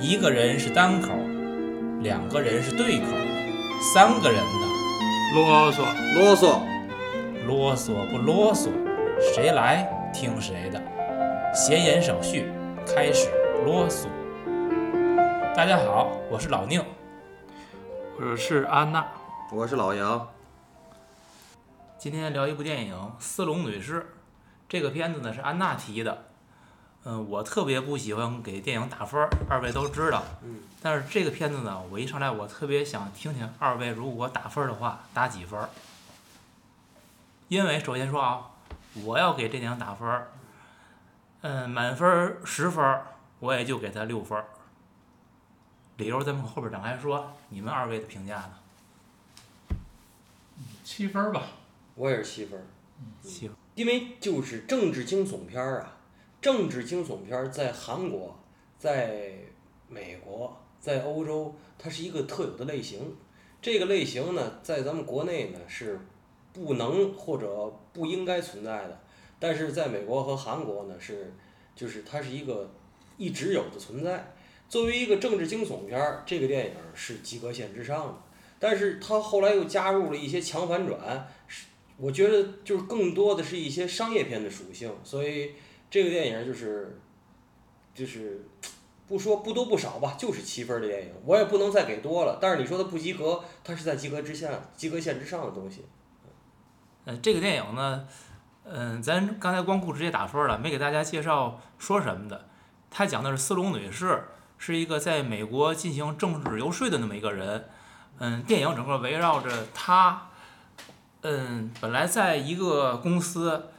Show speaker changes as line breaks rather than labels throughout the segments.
一个人是单口，两个人是对口，三个人的，
啰嗦，
啰嗦，
啰嗦不啰嗦，谁来听谁的。闲言少叙，开始啰嗦。大家好，我是老宁。
我是安娜。
我是老杨。
今天聊一部电影《斯隆女士》，这个片子呢是安娜提的。嗯，我特别不喜欢给电影打分儿，二位都知道。
嗯。
但是这个片子呢，我一上来我特别想听听二位如果打分的话打几分儿。因为首先说啊，我要给这电影打分儿，嗯，满分儿十分儿，我也就给他六分儿。理由咱们后边展开说，你们二位的评价呢？
七分儿吧。
我也是七分儿。
七分。
因为就是政治惊悚片儿啊，政治惊悚片儿在韩国、在美国、在欧洲，它是一个特有的类型。这个类型呢，在咱们国内呢是不能或者不应该存在的，但是在美国和韩国呢是，就是它是一个一直有的存在。作为一个政治惊悚片儿，这个电影是及格线之上的，但是它后来又加入了一些强反转，是我觉得就是更多的是一些商业片的属性，所以这个电影就是就是不说不多不少吧，就是七分的电影，我也不能再给多了。但是你说它不及格，它是在及格之下、及格线之上的东西。
嗯，这个电影呢，嗯，咱刚才光顾直接打分了，没给大家介绍说什么的。他讲的是斯隆女士，是一个在美国进行政治游说的那么一个人。嗯，电影整个围绕着她，嗯，本来在一个公司，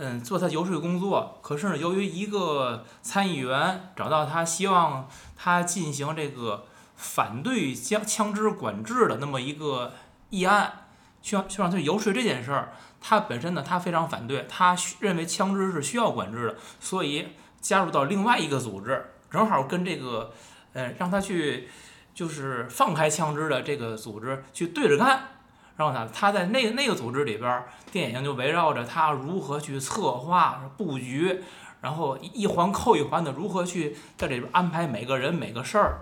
嗯，做他游说工作，可是呢，由于一个参议员找到他，希望他进行这个反对枪枪支管制的那么一个议案。需要需要他游说这件事儿，他本身呢，他非常反对，他认为枪支是需要管制的，所以加入到另外一个组织，正好跟这个，呃，让他去就是放开枪支的这个组织去对着干。然后呢，他在那那个组织里边，电影就围绕着他如何去策划布局，然后一环扣一环的如何去在里边安排每个人每个事儿，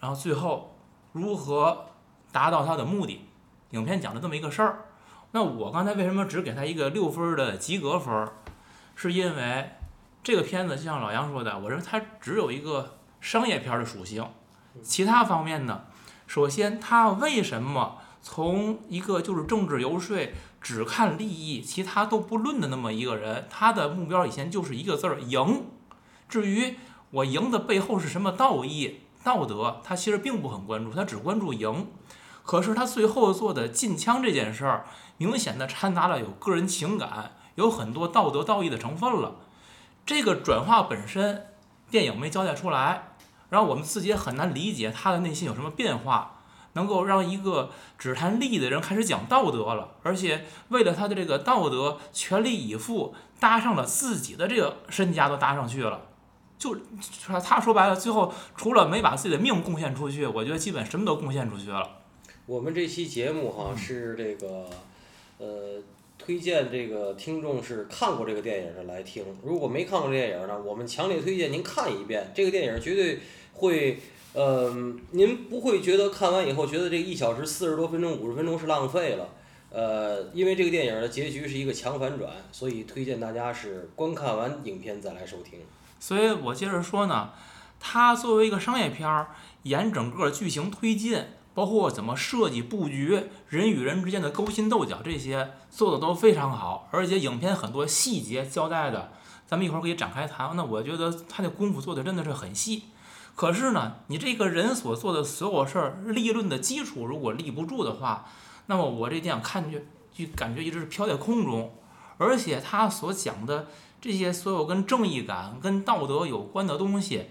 然后最后如何达到他的目的。影片讲的这么一个事儿，那我刚才为什么只给他一个六分的及格分？是因为这个片子就像老杨说的，我认为它只有一个商业片的属性，其他方面呢，首先他为什么从一个就是政治游说只看利益，其他都不论的那么一个人，他的目标以前就是一个字儿赢。至于我赢的背后是什么道义、道德，他其实并不很关注，他只关注赢。可是他最后做的禁枪这件事儿，明显的掺杂了有个人情感，有很多道德道义的成分了。这个转化本身，电影没交代出来，然后我们自己也很难理解他的内心有什么变化，能够让一个只谈利益的人开始讲道德了，而且为了他的这个道德全力以赴，搭上了自己的这个身家都搭上去了。就他他说白了，最后除了没把自己的命贡献出去，我觉得基本什么都贡献出去了。
我们这期节目哈是这个，呃，推荐这个听众是看过这个电影的来听。如果没看过这电影呢，我们强烈推荐您看一遍。这个电影绝对会，呃，您不会觉得看完以后觉得这一小时四十多分钟、五十分钟是浪费了。呃，因为这个电影的结局是一个强反转，所以推荐大家是观看完影片再来收听。
所以我接着说呢，它作为一个商业片儿，沿整个剧情推进。包括怎么设计布局，人与人之间的勾心斗角，这些做的都非常好，而且影片很多细节交代的，咱们一会儿可以展开谈。那我觉得他的功夫做的真的是很细。可是呢，你这个人所做的所有事儿，立论的基础如果立不住的话，那么我这电影看去就感觉一直是飘在空中。而且他所讲的这些所有跟正义感、跟道德有关的东西，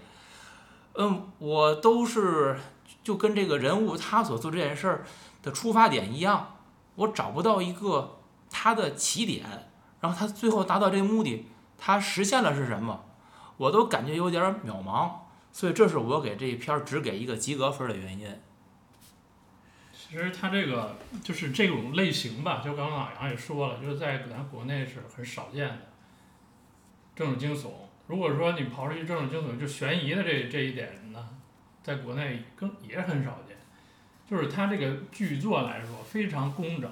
嗯，我都是。就跟这个人物他所做这件事儿的出发点一样，我找不到一个他的起点，然后他最后达到这个目的，他实现了是什么，我都感觉有点渺茫，所以这是我给这一篇儿只给一个及格分的原因。
其实它这个就是这种类型吧，就刚刚老杨也说了，就是在咱国内是很少见的政治惊悚。如果说你刨出去政治惊悚，就悬疑的这这一点呢？在国内更也很少见。就是它这个剧作来说非常工整，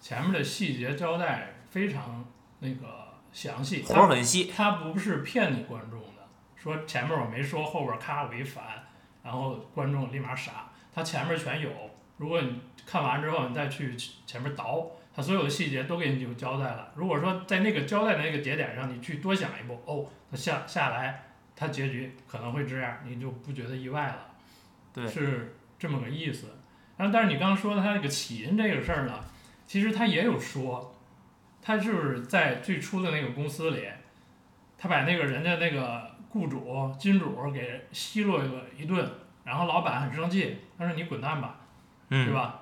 前面的细节交代非常那个详细，
活很细，
它不是骗你观众的，说前面我没说，后边咔我一反，然后观众立马傻，他前面全有。如果你看完之后，你再去前面倒，他所有的细节都给你有交代了。如果说在那个交代的那个节点上，你去多想一步，哦，他下下来，他结局可能会这样，你就不觉得意外了。
对
是这么个意思。然后，但是你刚刚说的他那个起因这个事儿呢，其实他也有说，他就是在最初的那个公司里，他把那个人家那个雇主金主给奚落了一顿，然后老板很生气，他说你滚蛋吧，对
嗯，
吧？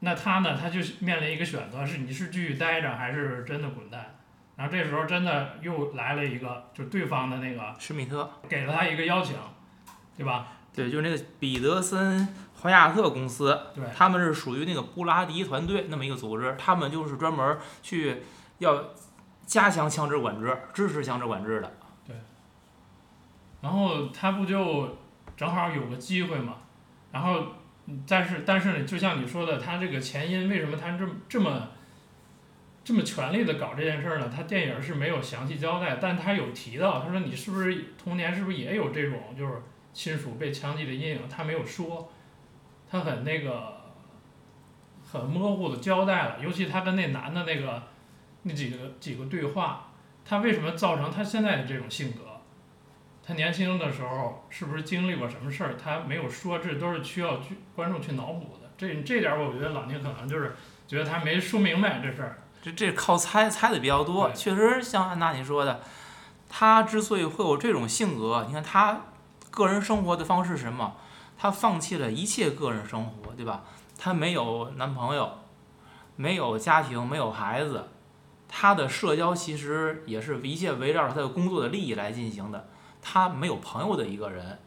那他呢，他就面临一个选择，是你是继续待着，还是真的滚蛋？然后这时候真的又来了一个，就对方的那个
施密特，
给了他一个邀请，对吧？
对，就是那个彼得森华亚特公司，
对
他们是属于那个布拉迪团队那么一个组织，他们就是专门去要加强枪支管制、支持枪支管制的。
然后他不就正好有个机会嘛，然后但是但是呢，就像你说的，他这个前因为什么他这么这么这么全力的搞这件事儿呢？他电影是没有详细交代，但他有提到，他说你是不是童年是不是也有这种就是亲属被枪击的阴影？他没有说，他很那个很模糊的交代了，尤其他跟那男的那个那几个几个对话，他为什么造成他现在的这种性格？他年轻的时候是不是经历过什么事儿？他没有说，这都是需要去观众去脑补的。这这点儿我觉得老宁可能就是觉得他没说明白这事儿。
这这靠猜猜的比较多，确实像安娜你说的，他之所以会有这种性格，你看他个人生活的方式是什么？他放弃了一切个人生活，对吧？他没有男朋友，没有家庭，没有孩子，他的社交其实也是一切围绕着他的工作的利益来进行的。他没有朋友的一个人，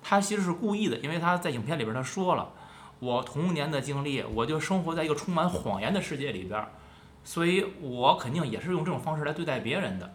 他其实是故意的，因为他在影片里边他说了，我童年的经历，我就生活在一个充满谎言的世界里边。所以我肯定也是用这种方式来对待别人的，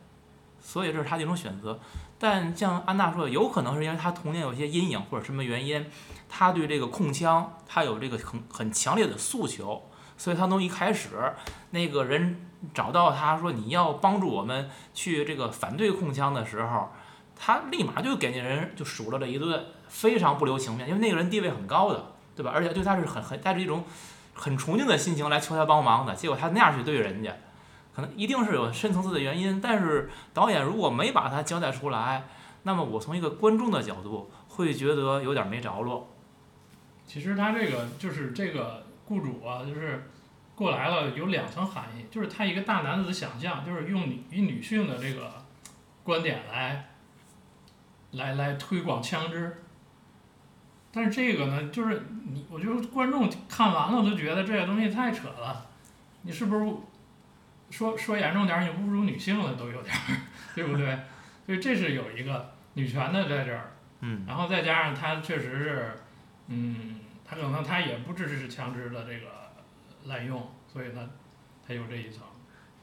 所以这是他的一种选择。但像安娜说的，有可能是因为他童年有些阴影或者什么原因，他对这个控枪他有这个很很强烈的诉求，所以他从一开始那个人找到他说你要帮助我们去这个反对控枪的时候，他立马就给那人就数落了一顿，非常不留情面，因为那个人地位很高的，对吧？而且对他是很很带着一种很崇敬的心情来求他帮忙的，结果他那样去对人家，可能一定是有深层次的原因。但是导演如果没把他交代出来，那么我从一个观众的角度会觉得有点没着落。
其实他这个就是这个雇主啊，就是过来了有两层含义，就是他一个大男子的想象，就是用女以女性的这个观点来来来推广枪支。但是这个呢，就是你，我觉得观众看完了都觉得这个东西太扯了，你是不是说说严重点儿，你侮辱女性了都有点儿，对不对？所以这是有一个女权的在这儿。
嗯，
然后再加上他确实是，嗯，他可能他也不支持枪支的这个滥用，所以呢，他有这一层。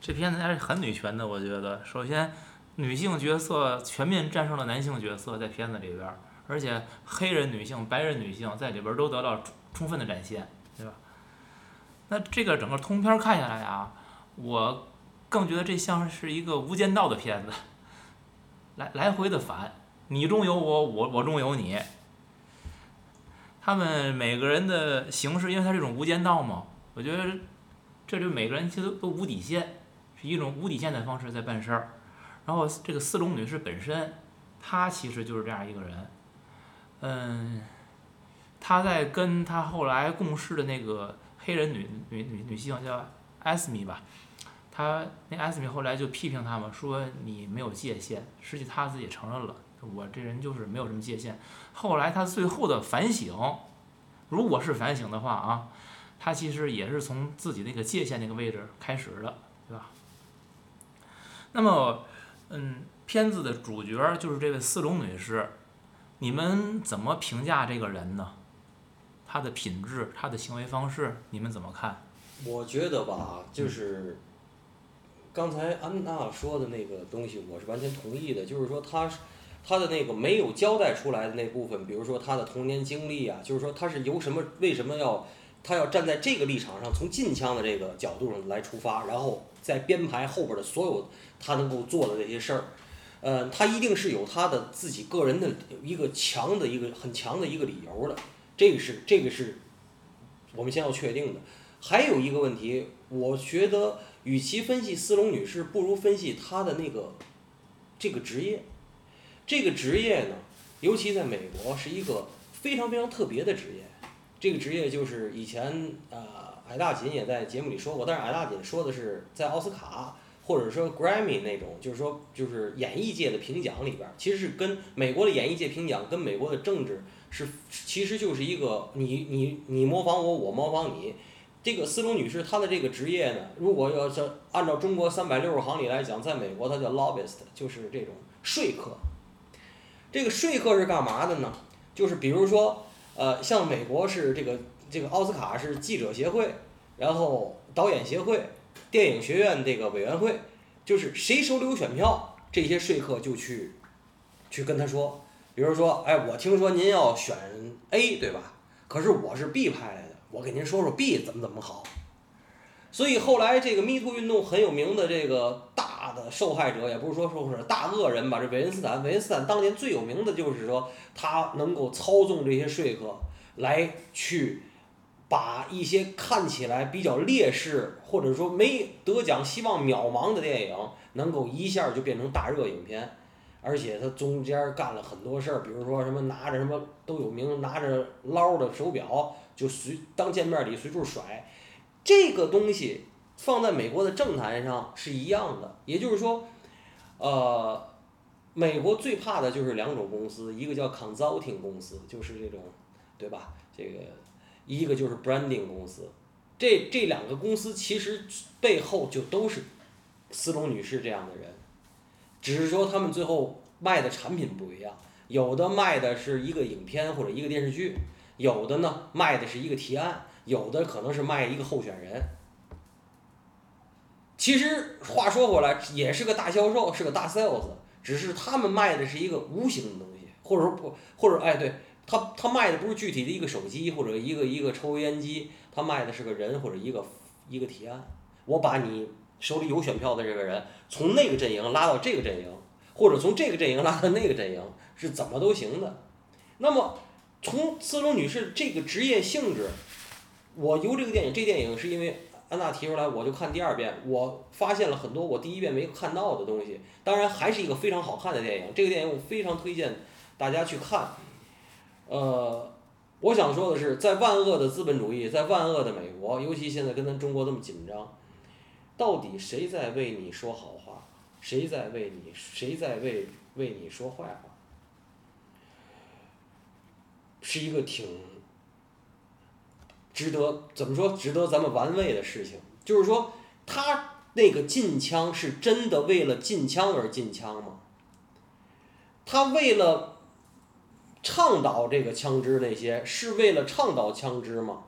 这片子还是很女权的，我觉得。首先，女性角色全面战胜了男性角色在片子里边，而且黑人女性、白人女性在里边都得到充分的展现，对吧？那这个整个通篇看下来啊，我更觉得这像是一个无间道的片子，来来回的反，你中有我，我我中有你。他们每个人的形式，因为它是一种无间道嘛，我觉得这就每个人其实都无底线，是一种无底线的方式在办事儿。然后这个斯隆女士本身，她其实就是这样一个人，嗯，她在跟她后来共事的那个黑人女女女女性叫艾斯米吧，她那艾斯米后来就批评他们说你没有界限，实际她自己承认了，我这人就是没有什么界限。后来她最后的反省，如果是反省的话啊。她其实也是从自己那个界限那个位置开始的，对吧？那么，嗯，片子的主角就是这位四龙女士，你们怎么评价这个人呢？她的品质，她的行为方式，你们怎么看？
我觉得吧，就是刚才安娜说的那个东西，我是完全同意的。就是说，她是他的那个没有交代出来的那部分，比如说她的童年经历啊，就是说她是由什么为什么要她要站在这个立场上，从禁枪的这个角度上来出发，然后在编排后边的所有他能够做的这些事儿。呃，他一定是有他的自己个人的一个强的一个很强的一个理由的，这个是这个是我们先要确定的。还有一个问题，我觉得与其分析斯隆女士，不如分析她的那个这个职业。这个职业呢，尤其在美国是一个非常非常特别的职业。这个职业就是以前呃，矮大紧也在节目里说过，但是矮大紧说的是在奥斯卡。或者说 Grammy 那种，就是说，就是演艺界的评奖里边，其实是跟美国的演艺界评奖跟美国的政治是，其实就是一个你你你模仿我，我模仿你。这个斯隆女士她的这个职业呢，如果要是按照中国三百六十行里来讲，在美国她叫 lobbyist，就是这种说客。这个说客是干嘛的呢？就是比如说，呃，像美国是这个这个奥斯卡是记者协会，然后导演协会。电影学院这个委员会，就是谁手里有选票，这些说客就去，去跟他说，比如说，哎，我听说您要选 A，对吧？可是我是 B 派来的，我给您说说 B 怎么怎么好。所以后来这个 Me Too 运动很有名的这个大的受害者，也不是说说是，大恶人吧，这韦恩斯坦，韦恩斯坦当年最有名的就是说，他能够操纵这些说客来去。把一些看起来比较劣势或者说没得奖、希望渺茫的电影，能够一下就变成大热影片，而且他中间干了很多事儿，比如说什么拿着什么都有名，拿着捞的手表就随当见面礼随处甩，这个东西放在美国的政坛上是一样的，也就是说，呃，美国最怕的就是两种公司，一个叫 consulting 公司，就是这种，对吧？这个。一个就是 branding 公司，这这两个公司其实背后就都是斯隆女士这样的人，只是说他们最后卖的产品不一样，有的卖的是一个影片或者一个电视剧，有的呢卖的是一个提案，有的可能是卖一个候选人。其实话说回来，也是个大销售，是个大 sales，只是他们卖的是一个无形的东西，或者说不，或者哎对。他他卖的不是具体的一个手机或者一个一个抽油烟机，他卖的是个人或者一个一个提案。我把你手里有选票的这个人从那个阵营拉到这个阵营，或者从这个阵营拉到那个阵营，是怎么都行的。那么从斯隆女士这个职业性质，我由这个电影，这电影是因为安娜提出来，我就看第二遍，我发现了很多我第一遍没看到的东西。当然还是一个非常好看的电影，这个电影我非常推荐大家去看。呃，我想说的是，在万恶的资本主义，在万恶的美国，尤其现在跟咱中国这么紧张，到底谁在为你说好话？谁在为你？谁在为为你说坏话？是一个挺值得怎么说？值得咱们玩味的事情。就是说，他那个禁枪是真的为了禁枪而禁枪吗？他为了？倡导这个枪支那些是为了倡导枪支吗？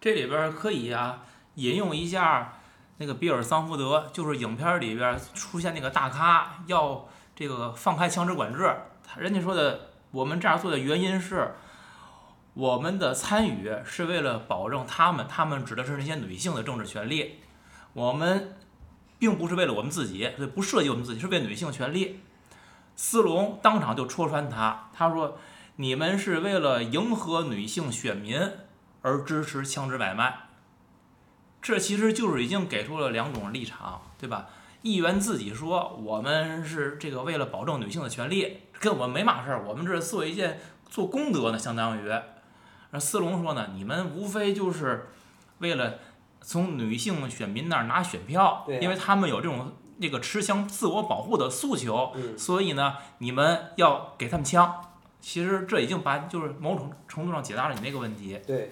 这里边可以啊，引用一下那个比尔桑福德，就是影片里边出现那个大咖要这个放开枪支管制，人家说的我们这样做的原因是，我们的参与是为了保证他们，他们指的是那些女性的政治权利，我们并不是为了我们自己，不涉及我们自己，是为女性权利。斯隆当场就戳穿他，他说：“你们是为了迎合女性选民而支持枪支买卖，这其实就是已经给出了两种立场，对吧？议员自己说我们是这个为了保证女性的权利，跟我们没嘛事儿，我们这是做一件做功德呢，相当于。而斯隆说呢，你们无非就是为了从女性选民那儿拿选票，因为他们有这种。”那个持枪自我保护的诉求，所以呢，你们要给他们枪。其实这已经把就是某种程度上解答了你那个问题。
对，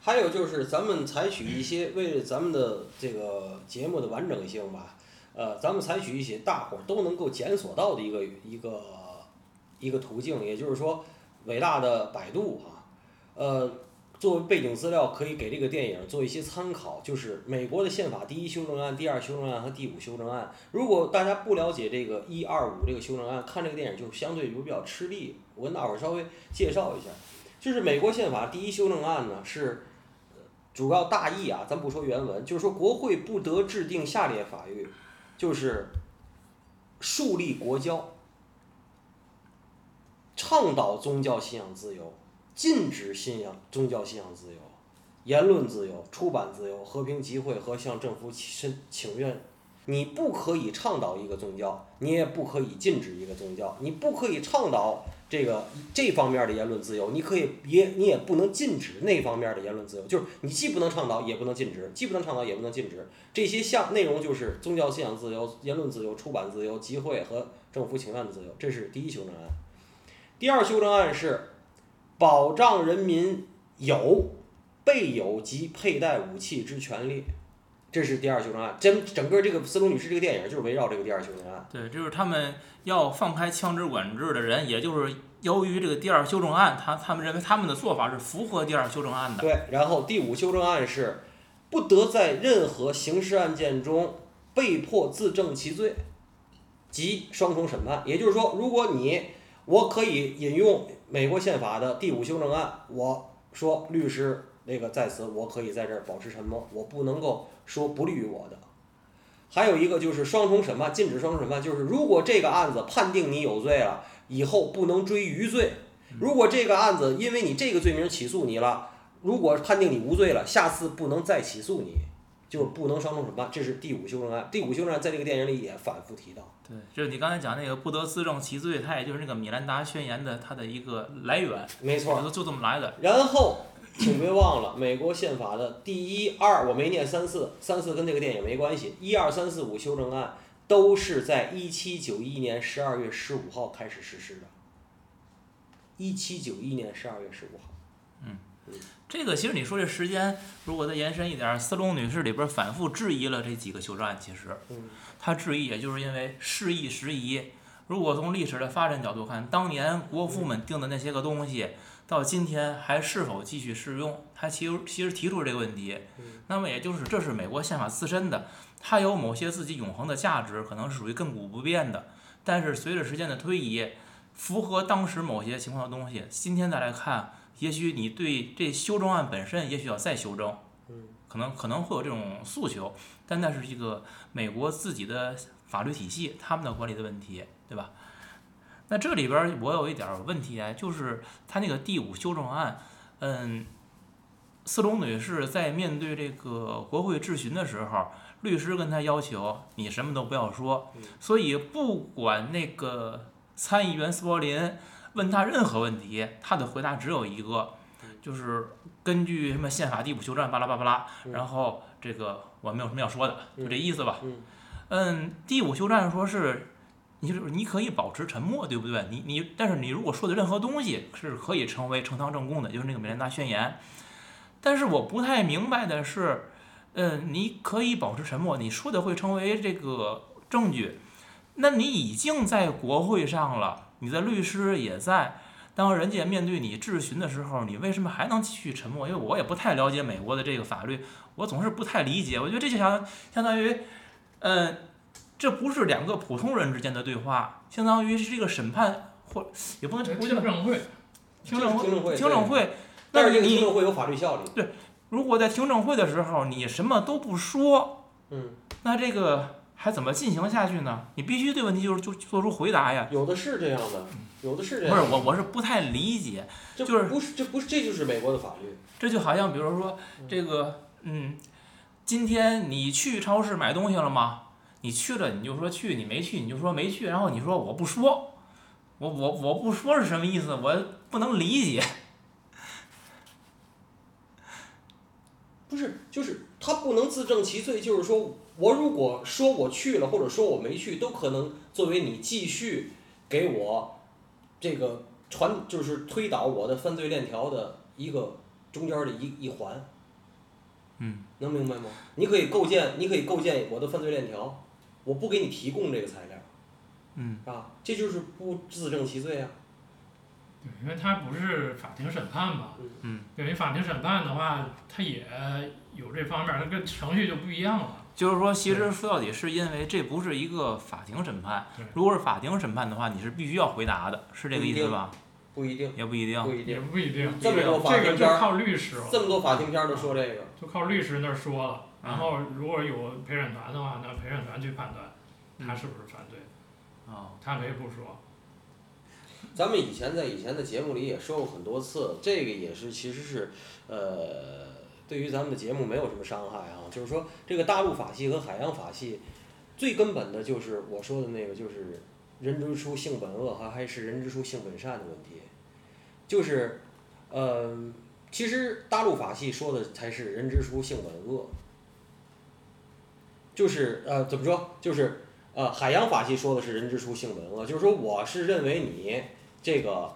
还有就是咱们采取一些为了咱们的这个节目的完整性吧，呃，咱们采取一些大伙儿都能够检索到的一个一个一个途径，也就是说，伟大的百度啊，呃，作为背景资料，可以给这个电影做一些参考。就是美国的宪法第一修正案、第二修正案和第五修正案。如果大家不了解这个一二五这个修正案，看这个电影就相对就比较吃力。我跟大伙儿稍微介绍一下，就是美国宪法第一修正案呢是。主要大意啊，咱不说原文，就是说国会不得制定下列法律，就是树立国教，倡导宗教信仰自由，禁止信仰宗教信仰自由，言论自由、出版自由、和平集会和向政府申请愿。你不可以倡导一个宗教，你也不可以禁止一个宗教，你不可以倡导。这个这方面的言论自由，你可以也你也不能禁止那方面的言论自由，就是你既不能倡导，也不能禁止，既不能倡导，也不能禁止。这些项内容就是宗教信仰自由、言论自由、出版自由、集会和政府请愿的自由，这是第一修正案。第二修正案是保障人民有备有及佩戴武器之权利。这是第二修正案，整整个这个斯隆女士这个电影就是围绕这个第二修正案。
对，就是他们要放开枪支管制的人，也就是由于这个第二修正案，他他们认为他们的做法是符合第二修正案的。
对，然后第五修正案是不得在任何刑事案件中被迫自证其罪，即双重审判。也就是说，如果你我可以引用美国宪法的第五修正案，我说律师那个在此，我可以在这儿保持沉默，我不能够。说不利于我的，还有一个就是双重审判，禁止双重审判，就是如果这个案子判定你有罪了，以后不能追余罪；如果这个案子因为你这个罪名起诉你了，如果判定你无罪了，下次不能再起诉你，就不能双重审判。这是第五修正案。第五修正案在这个电影里也反复提到。
对，就是你刚才讲那个不得自证其罪，它也就是那个米兰达宣言的它的一个来源。
没错，
就这么来的。
然后。请别忘了，美国宪法的第一、二，我没念三四，三四跟这个电影没关系。一二三四五修正案都是在一七九一年十二月十五号开始实施的。一七九一年十二月十五号。
嗯，这个其实你说这时间，如果再延伸一点，斯隆女士里边反复质疑了这几个修正案，其实，她质疑也就是因为事易时移。如果从历史的发展角度看，当年国父们定的那些个东西。到今天还是否继续适用？他其实其实提出这个问题，那么也就是这是美国宪法自身的，它有某些自己永恒的价值，可能是属于亘古不变的。但是随着时间的推移，符合当时某些情况的东西，今天再来看，也许你对这修正案本身也许要再修正，可能可能会有这种诉求，但那是一个美国自己的法律体系，他们的管理的问题，对吧？那这里边我有一点问题啊，就是他那个第五修正案，嗯，斯隆女士在面对这个国会质询的时候，律师跟他要求你什么都不要说，所以不管那个参议员斯伯林问他任何问题，他的回答只有一个，就是根据什么宪法第五修正案巴拉巴拉巴拉，然后这个我没有什么要说的，就这意思吧。嗯，第五修正案说是。你就是你可以保持沉默，对不对？你你，但是你如果说的任何东西是可以成为呈堂证供的，就是那个美兰达宣言。但是我不太明白的是，嗯，你可以保持沉默，你说的会成为这个证据。那你已经在国会上了，你的律师也在，当人家面对你质询的时候，你为什么还能继续沉默？因为我也不太了解美国的这个法律，我总是不太理解。我觉得这就相相当于，嗯。这不是两个普通人之间的对话，相当于是这个审判或也不能
听证会，
听证会，
听证会，
但
是
听证会有法律效力。
对，如果在听证会的时候你什么都不说，
嗯，
那这个还怎么进行下去呢？你必须对问题就是就做出回答呀。
有的是这样的，有的是这样。
不是我，我是不太理解，就是
不是这不是这就是美国的法律。
这就好像比如说这个，嗯，今天你去超市买东西了吗？你去了你就说去，你没去你就说没去，然后你说我不说，我我我不说是什么意思？我不能理解。
不是，就是他不能自证其罪，就是说我如果说我去了，或者说我没去，都可能作为你继续给我这个传，就是推导我的犯罪链条的一个中间的一一环。
嗯。
能明白吗？你可以构建，你可以构建我的犯罪链条。我不给你提供这个材料，
嗯，
啊，这就是不自证其罪啊。
对，因为他不是法庭审判嘛。
嗯。
对，因为法庭审判的话，他也有这方面儿，它跟程序就不一样了。
就是说，其实说到底是因为这不是一个法庭审判。如果是法庭审判的话，你是必须要回答的，是这个意思吧？
不一定，
也不一定。
也
不一定。
不一定，
这么多法
这个
庭片儿，
就靠律师了，
这么多法庭片儿都说这个。
就靠律师那儿说了。
嗯
然后如果有陪审团的话，那陪审团去判断他
嗯
是不是犯罪，
哦，
他可以不说。
咱们以前在以前的节目里也说过很多次，这个也是其实是，呃，对于咱们的节目没有什么伤害啊。就是说，这个大陆法系和海洋法系，最根本的就是我说的那个，就是人之初性本恶，还还是人之初性本善的问题。就是，呃，其实大陆法系说的才是人之初性本恶。就是呃，怎么说？就是呃，海洋法系说的是人之初性本恶，就是说我是认为你这个，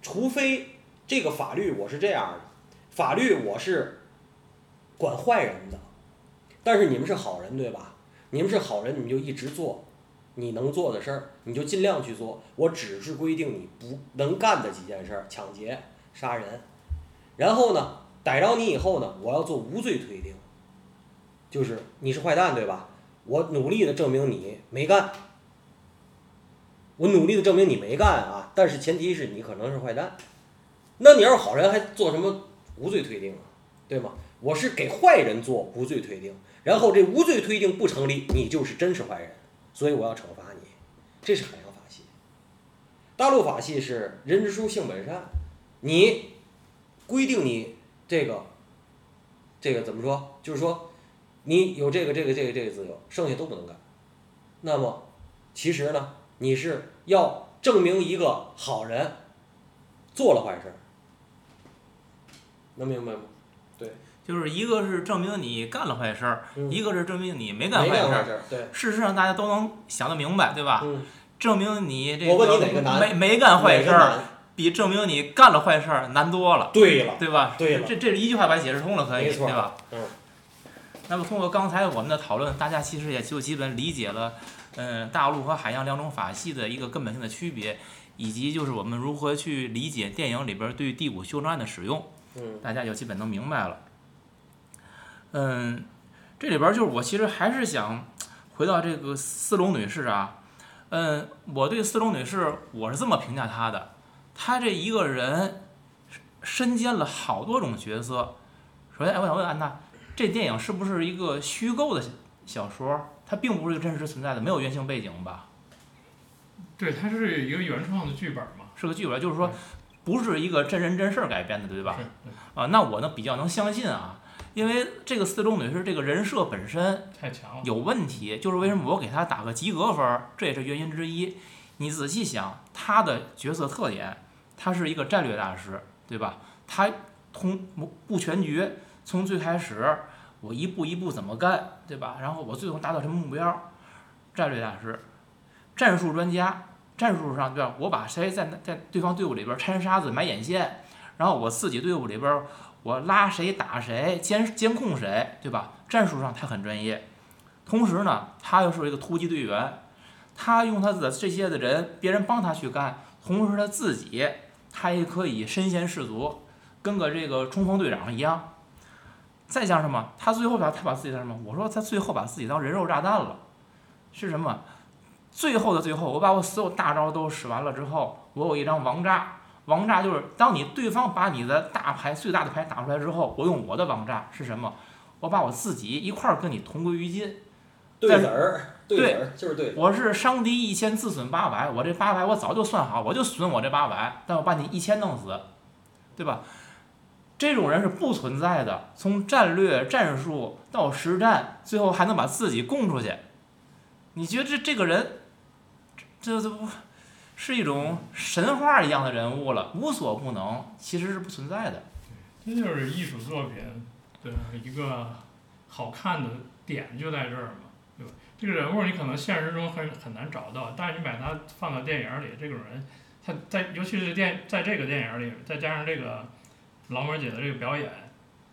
除非这个法律我是这样的，法律我是管坏人的，但是你们是好人对吧？你们是好人，你们就一直做你能做的事儿，你就尽量去做。我只是规定你不能干的几件事儿：抢劫、杀人。然后呢，逮着你以后呢，我要做无罪推定，就是你是坏蛋对吧？我努力的证明你没干，我努力的证明你没干啊，但是前提是你可能是坏蛋。那你要是好人，还做什么无罪推定啊？对吗？我是给坏人做无罪推定，然后这无罪推定不成立，你就是真是坏人，所以我要惩罚你。这是海洋法系。大陆法系是人之初性本善，你规定你这个这个怎么说？就是说你有这个这个这个这个自由，剩下都不能干。那么其实呢，你是要证明一个好人做了坏事儿，能明白吗？
对就是一个是证明你干了坏事儿，
嗯
一个是证明你没
没
干坏事儿。
事儿，对，
事实上大家都能想得明白，对吧？
嗯，
证明你这没没干坏事儿，比证明你干了坏事儿难多了，
对了，
对吧？
对了
这这是一句话把它解释通了，可以，对吧？
嗯。
那么通过刚才我们的讨论，大家其实也就基本理解了，嗯，大陆和海洋两种法系的一个根本性的区别，以及就是我们如何去理解电影里边对第五修正案的使用，
嗯
大家就基本能明白了。嗯，这里边就是我其实还是想回到这个斯隆女士啊，嗯，我对斯隆女士我是这么评价她的，她这一个人身兼了好多种角色。首先，哎我想问安娜，这电影是不是一个虚构的小说？它并不是一个真实存在的，没有原型背景吧？
对，它是一个原创的剧本嘛。
是个剧本，就是说不是一个真人真事儿改编的，对吧？啊，那我呢比较能相信啊，因为这个四中女士这个人设本身
太强了。
有问题，就是为什么我给她打个及格分儿，这也是原因之一。你仔细想，她的角色特点，她是一个战略大师，对吧？她通不全局，从最开始我一步一步怎么干，对吧？然后我最后达到什么目标？战略大师，战术专家，战术上对吧？我把谁在在对方队伍里边掺沙子埋眼线，然后我自己队伍里边我拉谁打谁，监监控谁，对吧？战术上他很专业，同时呢，他又是一个突击队员，他用他的这些的人，别人帮他去干，同时他自己他也可以身先士卒，跟个这个冲锋队长一样。再像什么？他最后把他把自己当什么？我说他最后把自己当人肉炸弹了，是什么？最后的最后，我把我所有大招都使完了之后，我有一张王炸。王炸就是当你对方把你的大牌最大的牌打出来之后，我用我的王炸是什么？我把我自己一块儿跟你同归于尽。
对子儿，对子儿就是对。
我是伤敌一千，自损八百。我这八百我早就算好，我就损我这八百，但我把你一千弄死，对吧？这种人是不存在的。从战略、战术到实战，最后还能把自己供出去，你觉得这这个人，这这不是一种神话一样的人物了？无所不能，其实是不存在的。
这就是艺术作品的一个好看的点就在这儿嘛，对吧？这个人物你可能现实中很很难找到，但是你把他放到电影里，这种人，他在尤其是电在这个电影里，再加上这个劳模姐的这个表演，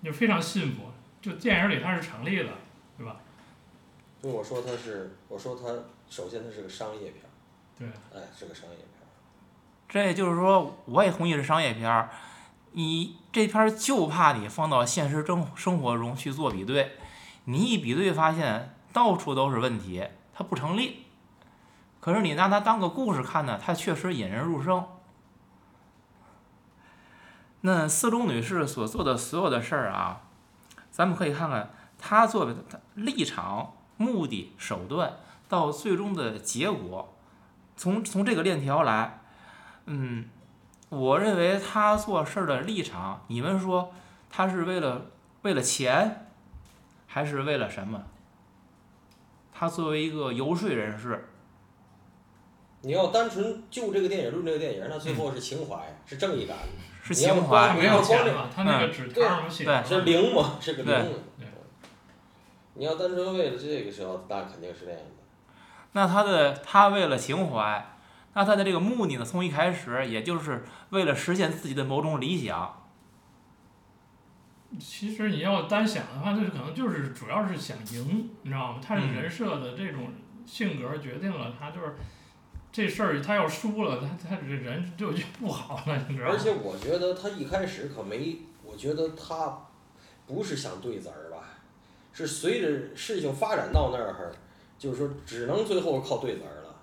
就非常信服，就电影里它是成立的，对吧？
所以我说它是，我说它首先它是个商业片儿，
对，
哎，是个商业片儿。
这也就是说，我也同意是商业片儿。你这片儿就怕你放到现实生生活中去做比对，你一比对发现到处都是问题，它不成立。可是你拿它当个故事看呢，它确实引人入胜。那四中女士所做的所有的事儿啊，咱们可以看看她做的立场、目的、手段到最终的结果，从从这个链条来，嗯，我认为她做事儿的立场，你们说她是为了为了钱，还是为了什么？她作为一个游说人士，
你要单纯就这个电影论这个电影，那最后是情怀，是正义感，
是情怀，
没有钱嘛，他那个纸条上写
对
是零嘛，是个零你要单纯为了这个时候，那肯定是那样的。
那他的他为了情怀，那他的这个目的呢，从一开始也就是为了实现自己的某种理想。
其实你要单想的话，就是可能就是主要是想赢，你知道吗？他是
嗯
人设的这种性格决定了他就是这事儿，他要输了，他他这人就就不好了，你知道吗？
而且我觉得他一开始可没，我觉得他不是想对子儿吧，是随着事情发展到那儿，就是说只能最后靠对子儿了。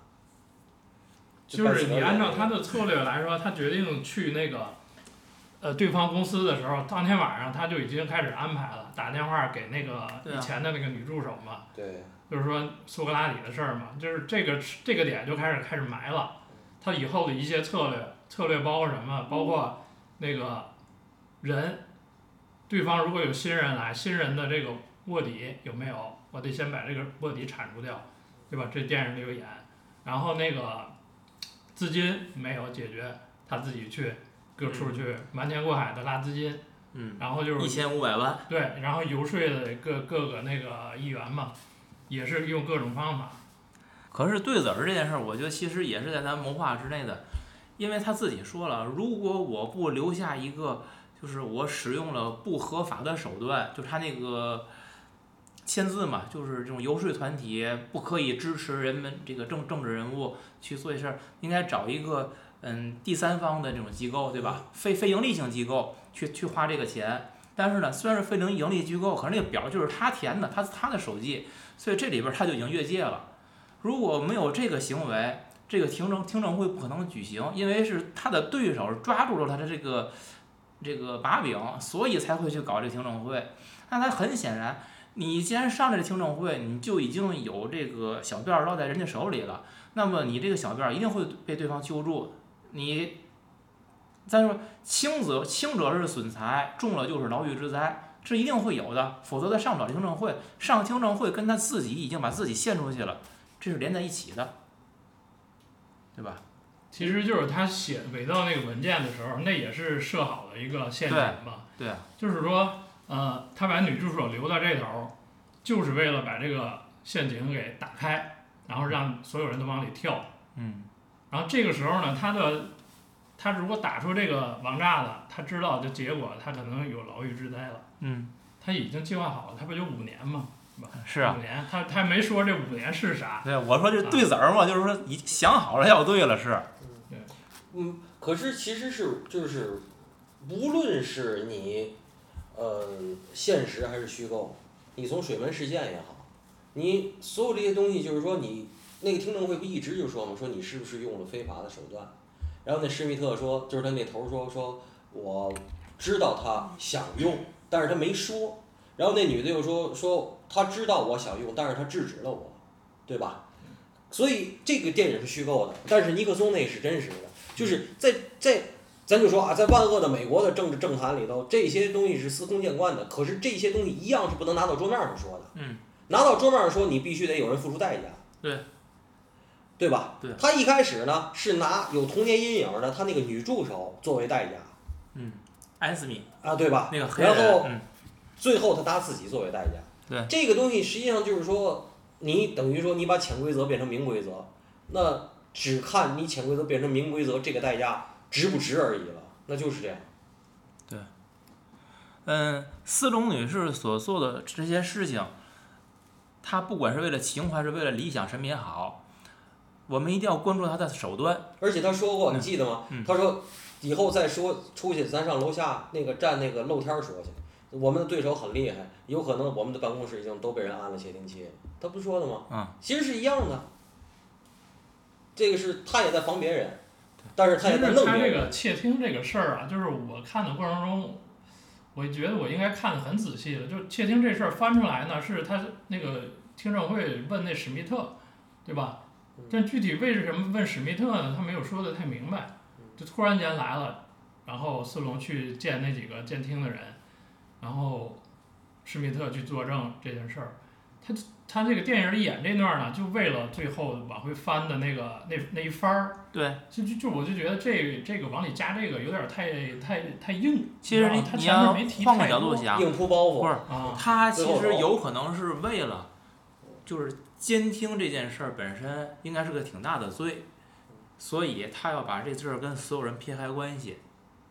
就是你按照他的策略来说，他决定去那个，呃，对方公司的时候，当天晚上他就已经开始安排了，打电话给那个以前的那个女助手嘛，
对，
就是说苏格拉底的事儿嘛，就是这个这个点就开始开始埋了，他以后的一些策略，策略包括什么？包括那个人，对方如果有新人来，新人的这个卧底有没有？我得先把这个卧底铲除掉，对吧？这电影里有演，然后那个资金没有解决，他自己去各处去瞒天过海的拉资金，
嗯，
然后就是
一千五百万。
对，然后游说的各各个那个议员嘛，也是用各种方法。
可是对子儿这件事儿，我觉得其实也是在咱谋划之内的，因为他自己说了，如果我不留下一个，就是我使用了不合法的手段，就他那个签字嘛，就是这种游说团体不可以支持人们这个政政治人物去做事儿，应该找一个嗯第三方的这种机构，对吧？非非盈利性机构去去花这个钱。但是呢，虽然是非盈盈利机构，可是那个表就是他填的，他他的手机，所以这里边他就已经越界了。如果没有这个行为，这个听证听证会不可能举行，因为是他的对手抓住了他的这个这个把柄，所以才会去搞这个听证会。那他很显然，你既然上这个听证会，你就已经有这个小辫儿落在人家手里了，那么你这个小辫儿一定会被对方揪住。你再说轻则轻者是损财，重了就是牢狱之灾，这一定会有的，否则他上不了听证会。上听证会跟他自己已经把自己献出去了。这是连在一起的，对吧？
其实就是他写伪造那个文件的时候，那也是设好的一个陷阱嘛。
对啊
就是说，呃，他把女助手留到这头，就是为了把这个陷阱给打开，然后让所有人都往里跳。
嗯，
然后这个时候呢，他的他如果打出这个王炸了，他知道的结果，他可能有牢狱之灾了。
嗯，
他已经计划好了，他不就五年吗？
是啊。
五，年，他他没说这五年是啥。
对，我说这对子儿嘛，就是说已想好了要对了是，
嗯，可是其实是就是，无论是你，呃，现实还是虚构，你从水门事件也好，你所有这些东西，就是说你那个听证会不一直就说嘛，说你是不是用了非法的手段，然后那施密特说，就是他那头儿说说，我知道他想用，但是他没说，然后那女的又说说他知道我想用，但是他制止了我，对吧？所以这个电影是虚构的，但是尼克松那是真实的，就是在在，咱就说啊，在万恶的美国的政治政坛里头，这些东西是司空见惯的，可是这些东西一样是不能拿到桌面上说的。
嗯，
拿到桌面上说，你必须得有人付出代价。
对，
对吧？
对
他一开始呢是拿有童年阴影的他那个女助手作为代价
艾斯米
啊，对吧？
那个黑
然后，
嗯，
最后他拿自己作为代价。
对
这个东西实际上就是说，你等于说你把潜规则变成明规则，那只看你潜规则变成明规则这个代价值不值而已了，那就是这样。
对嗯，斯隆女士所做的这些事情，她不管是为了情怀，是为了理想什么也好，我们一定要关注他的手段。
而且他说过，
嗯
你记得吗？
嗯
他说以后再说出去，咱上楼下那个站那个露天儿说去。我们的对手很厉害，有可能我们的办公室已经都被人安了窃听器。他不是说的吗？
嗯
其实是一样的。这个是他也在防别人，但是他
其
也在
实他这个。窃听这个事儿啊，就是我看的过程中，我觉得我应该看得很仔细了。就窃听这事儿翻出来呢，是他那个听证会问那史密特，对吧？但具体为什么问史密特呢？他没有说的太明白，就突然间来了，然后斯隆去见那几个监听的人，然后施密特去作证这件事儿。他他这个电影里演这段呢，就为了最后往回翻的那个那那一番儿。
对，
就就就我就觉得这这个往里加这个有点太太太硬。
其实你你要
没提
换个
太多
角度想，
硬铺包袱，
不是
啊，
他其实有可能是为了，就是监听这件事儿本身应该是个挺大的罪，所以他要把这事儿跟所有人撇开关系，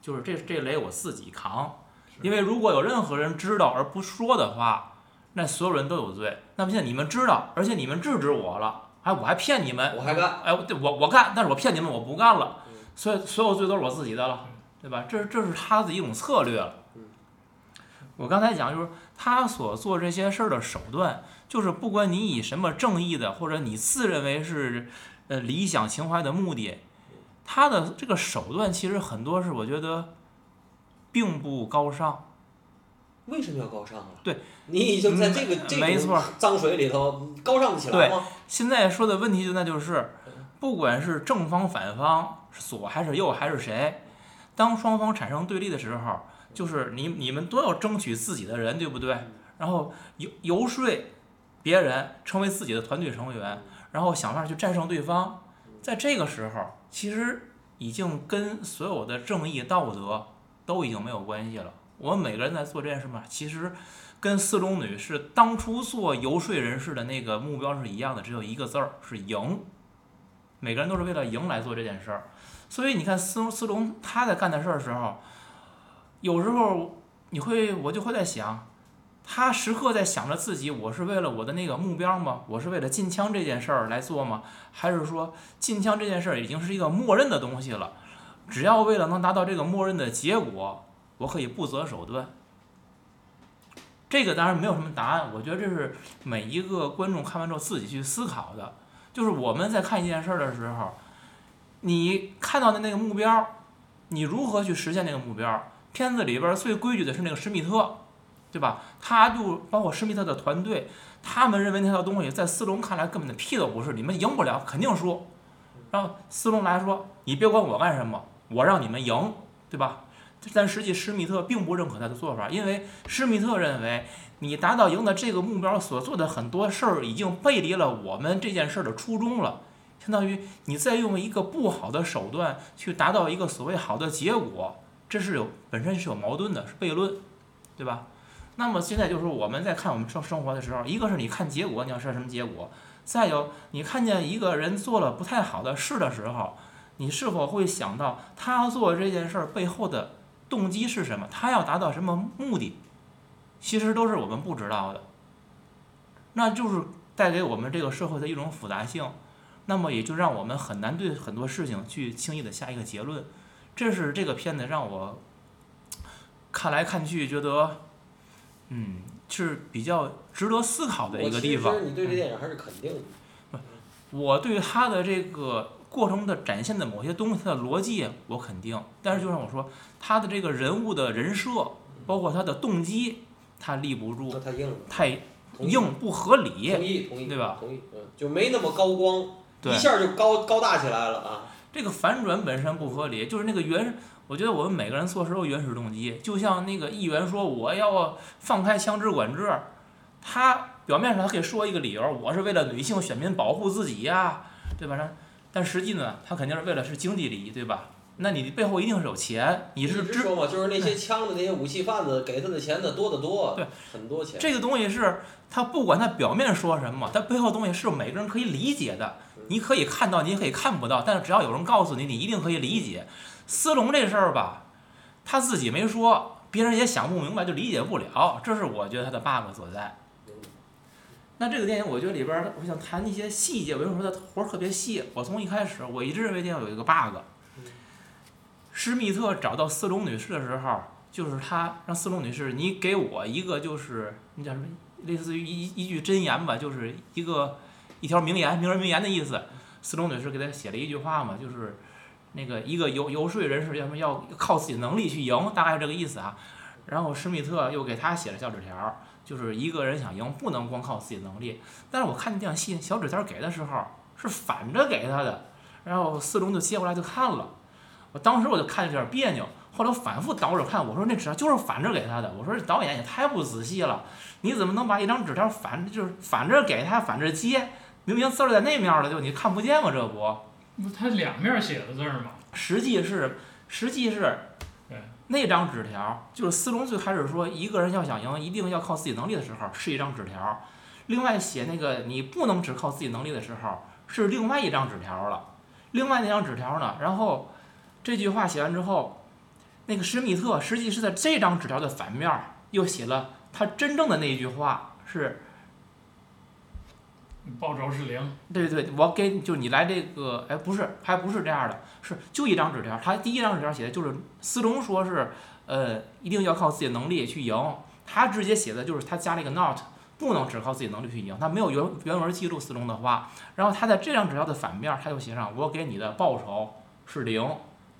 就是这这雷我自己扛，因为如果有任何人知道而不说的话，那所有人都有罪。那么现在你们知道，而且你们制止我了，哎，我还骗你们，
我还干。
哎，对我我干，但是我骗你们，我不干了
嗯，
所以所有罪都是我自己的了，对吧？这这是他的一种策略了
嗯。
我刚才讲就是他所做这些事儿的手段，就是不管你以什么正义的，或者你自认为是呃理想情怀的目的，他的这个手段其实很多是我觉得并不高尚。
为什么要高尚啊？
对，
你已经在这个
嗯
这种
没错
脏水里头高尚得起来吗？
现在说的问题就那就是，不管是正方反方，是左还是右还是谁，当双方产生对立的时候，就是你你们都要争取自己的人，对不对？然后游游说别人成为自己的团队成员，然后想办法去战胜对方。在这个时候，其实已经跟所有的正义道德都已经没有关系了。我们每个人在做这件事嘛，其实跟斯隆女士当初做游说人士的那个目标是一样的，只有一个字儿是赢。每个人都是为了赢来做这件事儿，所以你看斯斯隆他在干的事儿的时候，有时候你会我就会在想，他时刻在想着自己，我是为了我的那个目标吗？我是为了禁枪这件事儿来做吗？还是说禁枪这件事儿已经是一个默认的东西了？只要为了能达到这个默认的结果，我可以不择手段。这个当然没有什么答案，我觉得这是每一个观众看完之后自己去思考的。就是我们在看一件事儿的时候，你看到的那个目标，你如何去实现那个目标？片子里边最规矩的是那个施密特，对吧？他就包括施密特的团队，他们认为那套东西在斯隆看来根本的屁都不是，你们赢不了，肯定输。然后斯隆来说：“你别管我干什么，我让你们赢，对吧？”但实际施密特并不认可他的做法，因为施密特认为你达到赢的这个目标所做的很多事儿已经背离了我们这件事儿的初衷了，相当于你在用一个不好的手段去达到一个所谓好的结果，这是有本身是有矛盾的，是悖论，对吧？那么现在就是我们在看我们生生活的时候，一个是你看结果，你要是什么结果；再有你看见一个人做了不太好的事的时候，你是否会想到他做这件事背后的动机是什么？他要达到什么目的？其实都是我们不知道的。那就是带给我们这个社会的一种复杂性，那么也就让我们很难对很多事情去轻易的下一个结论。这是这个片子让我看来看去觉得，嗯，是比较值得思考的一个地方
我。其实你对这电影还是肯定的。
我对他的这个过程的展现的某些东西，它的逻辑我肯定，但是就像我说，他的这个人物的人设，包括他的动机，他立不住
硬了。
太硬不合理。
同意同意，
对吧
同意，嗯，就没那么高光，一下就高高大起来了啊。
这个反转本身不合理，就是那个原，我觉得我们每个人做事都有原始动机，就像那个议员说我要放开枪支管制，他表面上他可以说一个理由，我是为了女性选民保护自己呀，对吧？但但实际呢，他肯定是为了是经济利益，对吧？那你背后一定是有钱，你是
说嘛，就是那些枪的那些武器贩子给他的钱的多得多，
对，
很多钱。
这个东西是他不管他表面说什么，他背后东西是每个人可以理解的。你可以看到，你也可以看不到，但是只要有人告诉你，你一定可以理解。斯隆这事儿吧，他自己没说，别人也想不明白，就理解不了，这是我觉得他的 bug 所在。那这个电影我觉得里边儿，我想谈一些细节，为什么说它活儿特别细？我从一开始我一直认为电影有一个 bug。施密特找到斯隆女士的时候，就是他让斯隆女士，你给我一个就是你叫什么，类似于一一句箴言吧，就是一个一条名言，名人名言的意思。斯隆女士给他写了一句话嘛，就是那个一个游游说人士要么要靠自己能力去赢，大概是这个意思啊。然后施密特又给他写了小纸条，就是一个人想赢不能光靠自己能力。但是我看那电影戏，小纸条给的时候是反着给他的，然后斯隆就接过来就看了。我当时我就看着有点别扭，后来我反复倒着看，我说那纸条就是反着给他的，我说这导演也太不仔细了，你怎么能把一张纸条反就是反着给他，反着接？明明字儿在那面了，就你看不见吗？这不？
不，他两面写的字儿嘛。
实际是，实际是
对，
那张纸条就是斯隆最开始说一个人要想赢，一定要靠自己能力的时候是一张纸条，另外写那个你不能只靠自己能力的时候是另外一张纸条了。另外那张纸条呢，然后这句话写完之后，那个施密特实际是在这张纸条的反面儿又写了他真正的那一句话是。
报酬是零。
对对，我给就你来这个，哎，不是，还不是这样的，是就一张纸条。他第一张纸条写的就是斯隆说是，呃，一定要靠自己的能力去赢。他直接写的就是他加了一个 not，不能只靠自己能力去赢。他没有原原文记录斯隆的话。然后他在这张纸条的反面，他又写上我给你的报酬是零。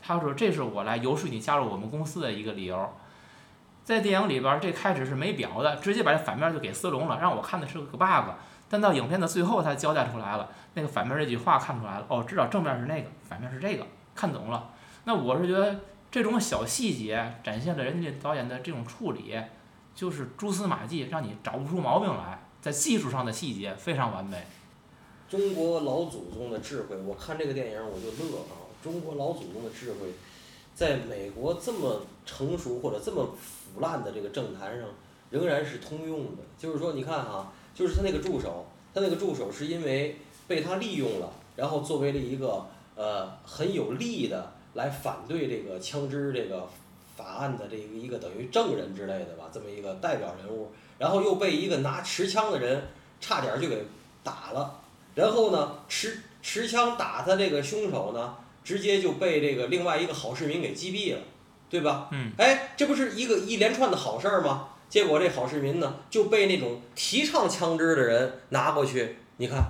他说这是我来游说你加入我们公司的一个理由。在电影里边，这开始是没表的，直接把这反面就给斯隆了，让我看的是个 bug。但到影片的最后，他交代出来了，那个反面这句话看出来了，哦，知道正面是那个，反面是这个，看懂了。那我是觉得这种小细节展现了人家导演的这种处理，就是蛛丝马迹，让你找不出毛病来，在技术上的细节非常完美。
中国老祖宗的智慧，我看这个电影我就乐啊！中国老祖宗的智慧，在美国这么成熟或者这么腐烂的这个政坛上，仍然是通用的。就是说，你看哈。就是他那个助手，他那个助手是因为被他利用了，然后作为了一个呃很有力的来反对这个枪支这个法案的这一个等于证人之类的吧，这么一个代表人物，然后又被一个拿持枪的人差点就给打了，然后呢持持枪打他这个凶手呢，直接就被这个另外一个好市民给击毙了，对吧？
嗯。
哎，这不是一个一连串的好事儿吗？结果这好市民呢就被那种提倡枪支的人拿过去，你看，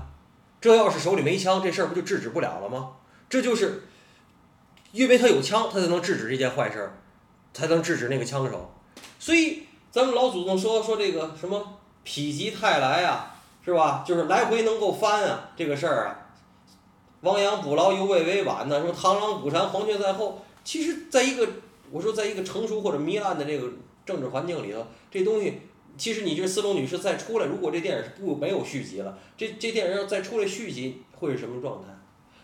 这要是手里没枪，这事儿不就制止不了了吗？这就是，因为他有枪，他才能制止这件坏事儿，才能制止那个枪手。所以咱们老祖宗说说这个什么“否极泰来”啊，是吧？就是来回能够翻啊，这个事儿啊。亡羊补牢，犹未为晚呢。说螳螂捕蝉，黄雀在后。其实，在一个我说，在一个成熟或者糜烂的这个。政治环境里头，这东西其实你这斯隆女士再出来，如果这电影是不没有续集了，这这电影要再出来续集会是什么状态？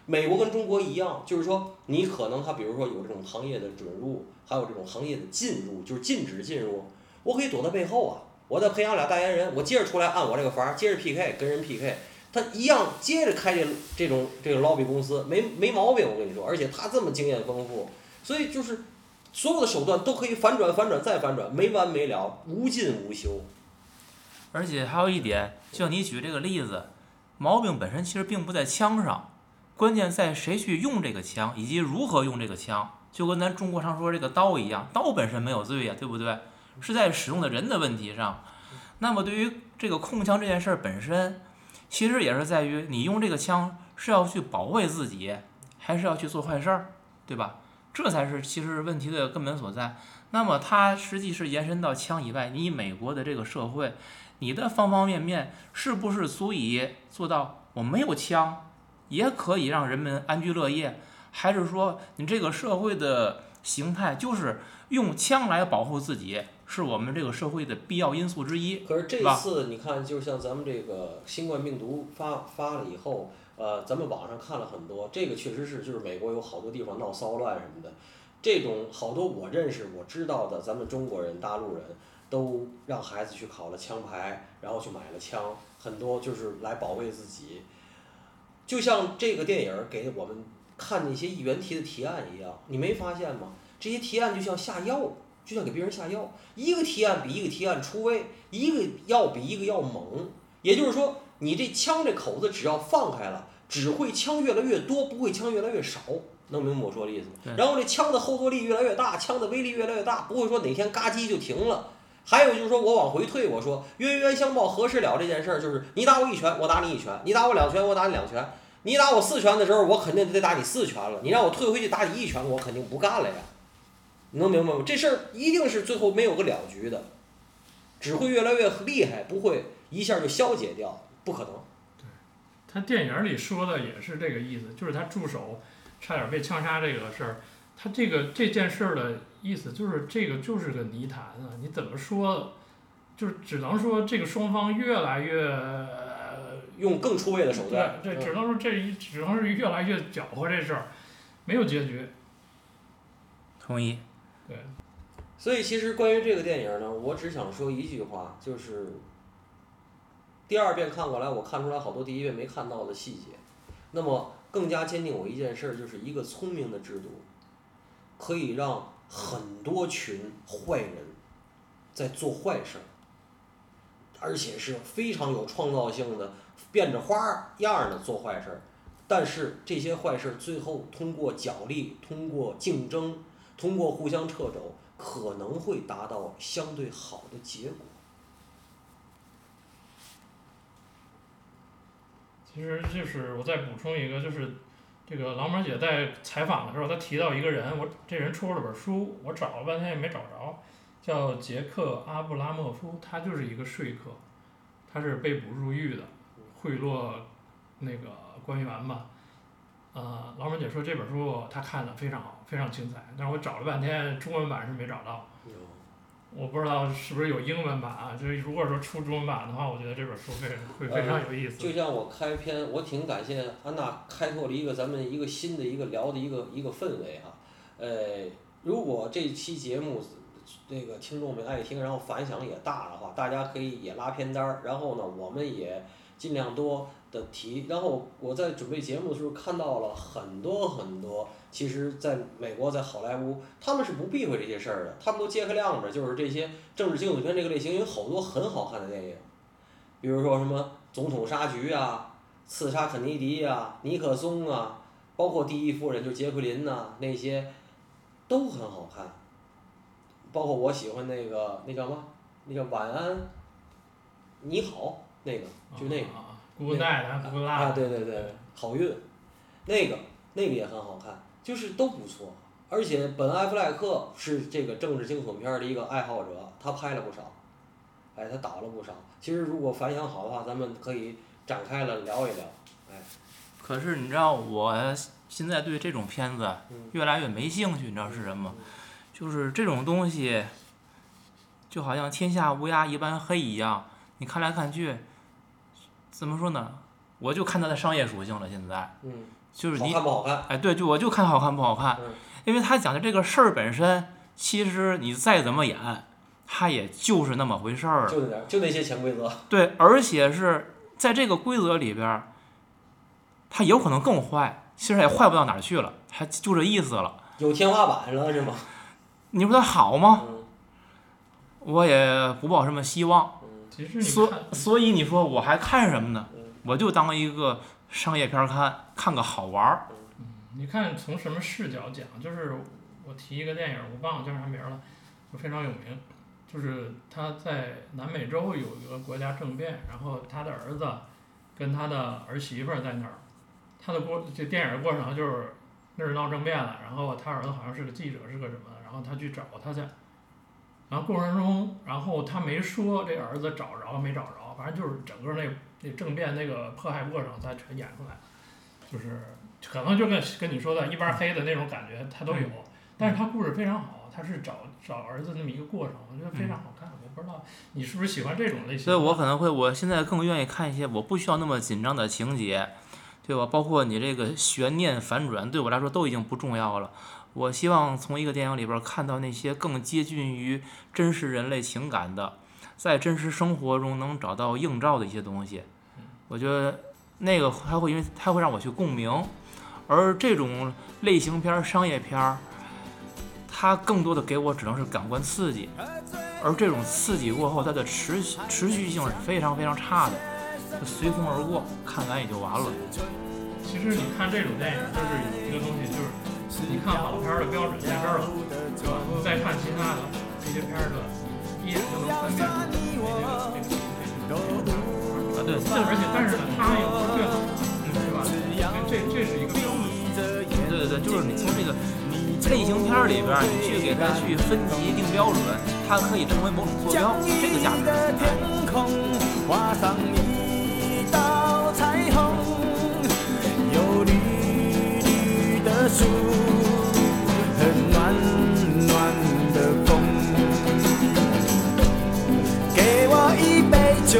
美国跟中国一样，就是说你可能他比如说有这种行业的准入，还有这种行业的进入，就是禁止进入，我可以躲在背后啊，我再培养俩代言人，我接着出来按我这个法儿接着 PK 跟人 PK，他一样接着开这这种这个 lobby 公司没没毛病，我跟你说，而且他这么经验丰富，所以就是。所有的手段都可以反转、反转再反转，没完没了，无尽无休。
而且还有一点，像你举这个例子，毛病本身其实并不在枪上，关键在谁去用这个枪，以及如何用这个枪。就跟咱中国常说这个刀一样，刀本身没有罪呀，对不对？是在使用的人的问题上。那么对于这个控枪这件事本身，其实也是在于你用这个枪是要去保卫自己，还是要去做坏事儿，对吧？这才是其实问题的根本所在。那么它实际是延伸到枪以外，你美国的这个社会，你的方方面面是不是足以做到我没有枪也可以让人们安居乐业？还是说你这个社会的形态就是用枪来保护自己，是我们这个社会的必要因素之一？
可是这次你看，就像咱们这个新冠病毒发发了以后。呃，咱们网上看了很多，这个确实是，就是美国有好多地方闹骚乱什么的，这种好多我认识我知道的，咱们中国人、大陆人都让孩子去考了枪牌，然后去买了枪，很多就是来保卫自己。就像这个电影给我们看那些议员提的提案一样，你没发现吗？这些提案就像下药，就像给别人下药，一个提案比一个提案出位，一个药比一个药猛。也就是说，你这枪这口子只要放开了，只会枪越来越多，不会枪越来越少。能明白我说的意思吗？然后这枪的后坐力越来越大，枪的威力越来越大，不会说哪天嘎叽就停了。还有就是说我往回退，我说冤冤相报何时了这件事儿，就是你打我一拳，我打你一拳；你打我两拳，我打你两拳。你打我四拳的时候，我肯定得打你四拳了。你让我退回去打你一拳，我肯定不干了呀。你能明白吗？这事儿一定是最后没有个了局的，只会越来越厉害，不会一下就消解掉，不可能。
对他电影里说的也是这个意思，就是他助手差点被枪杀这个事儿，他这个这件事儿的意思就是这个就是个泥潭啊，你怎么说，就是只能说这个双方越来越，呃
用更出位的手段。
对，
嗯
只能说这一只能是越来越搅和这事儿，没有结局。
同意。
所以其实关于这个电影呢，我只想说一句话，就是第二遍看过来，我看出来好多第一遍没看到的细节。那么更加坚定我一件事儿，就是一个聪明的制度，可以让很多群坏人在做坏事儿，而且是非常有创造性的，变着花样的做坏事儿。但是这些坏事最后通过角力、通过竞争、通过互相掣肘，可能会达到相对好的结果。
其实就是我再补充一个，就是这个郎门姐在采访的时候，她提到一个人，我这人出了本书，我找了半天也没找着，叫杰克阿布拉莫夫，他就是一个说客，他是被捕入狱的，贿赂那个官员嘛。呃，老马姐说这本书她看的非常好，非常精彩，但是我找了半天中文版是没找到，我不知道是不是有英文版啊？就是如果说出中文版的话，我觉得这本书会 会非常有意思。
就像我开篇，我挺感谢安娜开拓了一个咱们一个新的一个聊的一个一个氛围哈。呃，如果这期节目这个听众们爱听，然后反响也大的话，大家可以也拉片单儿，然后呢，我们也尽量多的提。然后我在准备节目的时候看到了很多很多，其实在美国在好莱坞，他们是不避讳这些事儿的，他们都揭开亮着，就是这些政治惊悚片这个类型有好多很好看的电影。比如说什么总统杀局啊、刺杀肯尼迪啊、尼克松啊，包括第一夫人就杰奎琳呐、那些都很好看。包括我喜欢那个那叫什么？那叫晚安，你好，那个就那个
啊，Good night，Good
啊，对对对，好运，那个那个也很好看，就是都不错。而且本艾弗莱克是这个政治惊悚片的一个爱好者，他拍了不少，哎，他导了不少。其实如果反响好的话，咱们可以展开了聊一聊。哎，
可是你知道，我现在对这种片子
嗯
越来越没兴趣，你知道是什么？就是这种东西，就好像天下乌鸦一般黑一样，你看来看去，怎么说呢？我就看它的商业属性了。现在
嗯，
就是你，
看不好看？
哎，对，就我就看好看不好看
嗯，
因为他讲的这个事儿本身，其实你再怎么演，它也就是那么回事儿。
就那点儿，就那些潜规则。
对，而且是在这个规则里边儿，它有可能更坏，其实也坏不到哪儿去了，还就这意思了。
有天花板了是吗？
你说它好吗？
嗯
我也不抱什么希望。
嗯
其实你
所，所以你说我还看什么呢
嗯？
我就当一个商业片儿看，看个好玩儿。
嗯你看从什么视角讲，就是我提一个电影，我忘了叫啥名儿了，就非常有名，就是他在南美洲有一个国家政变，然后他的儿子跟他的儿媳妇儿在那儿，他的过这电影的过程就是那儿闹政变了，然后他儿子好像是个记者是个什么，然后他去找他去，然后过程中，然后他没说这儿子找着没找着，反正就是整个那那政变那个迫害过程他全演出来，就是可能就跟跟你说的一般黑的那种感觉他都有，但是他故事非常好，他是找找儿子那么一个过程，我觉得非常好看。我不知道你是不是喜欢这种类型？
所以我可能会，我现在更愿意看一些我不需要那么紧张的情节，对吧？包括你这个悬念反转，对我来说都已经不重要了。我希望从一个电影里边看到那些更接近于真实人类情感的，在真实生活中能找到映照的一些东西。我觉得那个它会因为它会让我去共鸣，而这种类型片、商业片儿，它更多的给我只能是感官刺激。而这种刺激过后，它的持续持续性是非常非常差的。就随风而过，看完也就完了。
其实你看这种电影，就是有一个东西，就是你看好片的标准在这儿了，对吧？你再看其他的这些片儿的，一眼就能分辨出这个这个这个这个
啊，对，
但而且但是呢，它又是最好的，对吧？这这是一个标准。
对对对，就是你从这个类型片儿里边儿，你去给它去分级定标准，它可以成为某种坐标，这个价值
绿的树和暖暖的风。给我一杯酒，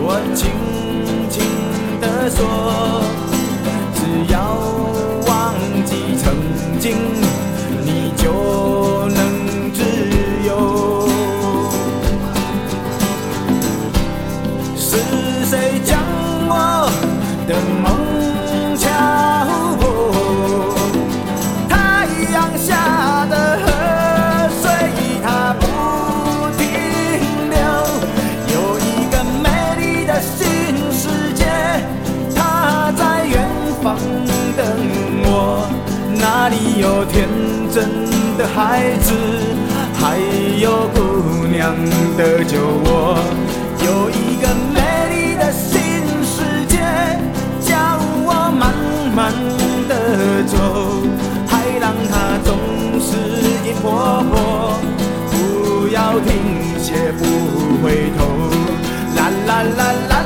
我轻轻地说，只要忘记曾经，的酒窝。有一个美丽的新世界，叫我慢慢的走。海浪它总是一波波，不要停歇，不回头。啦啦啦啦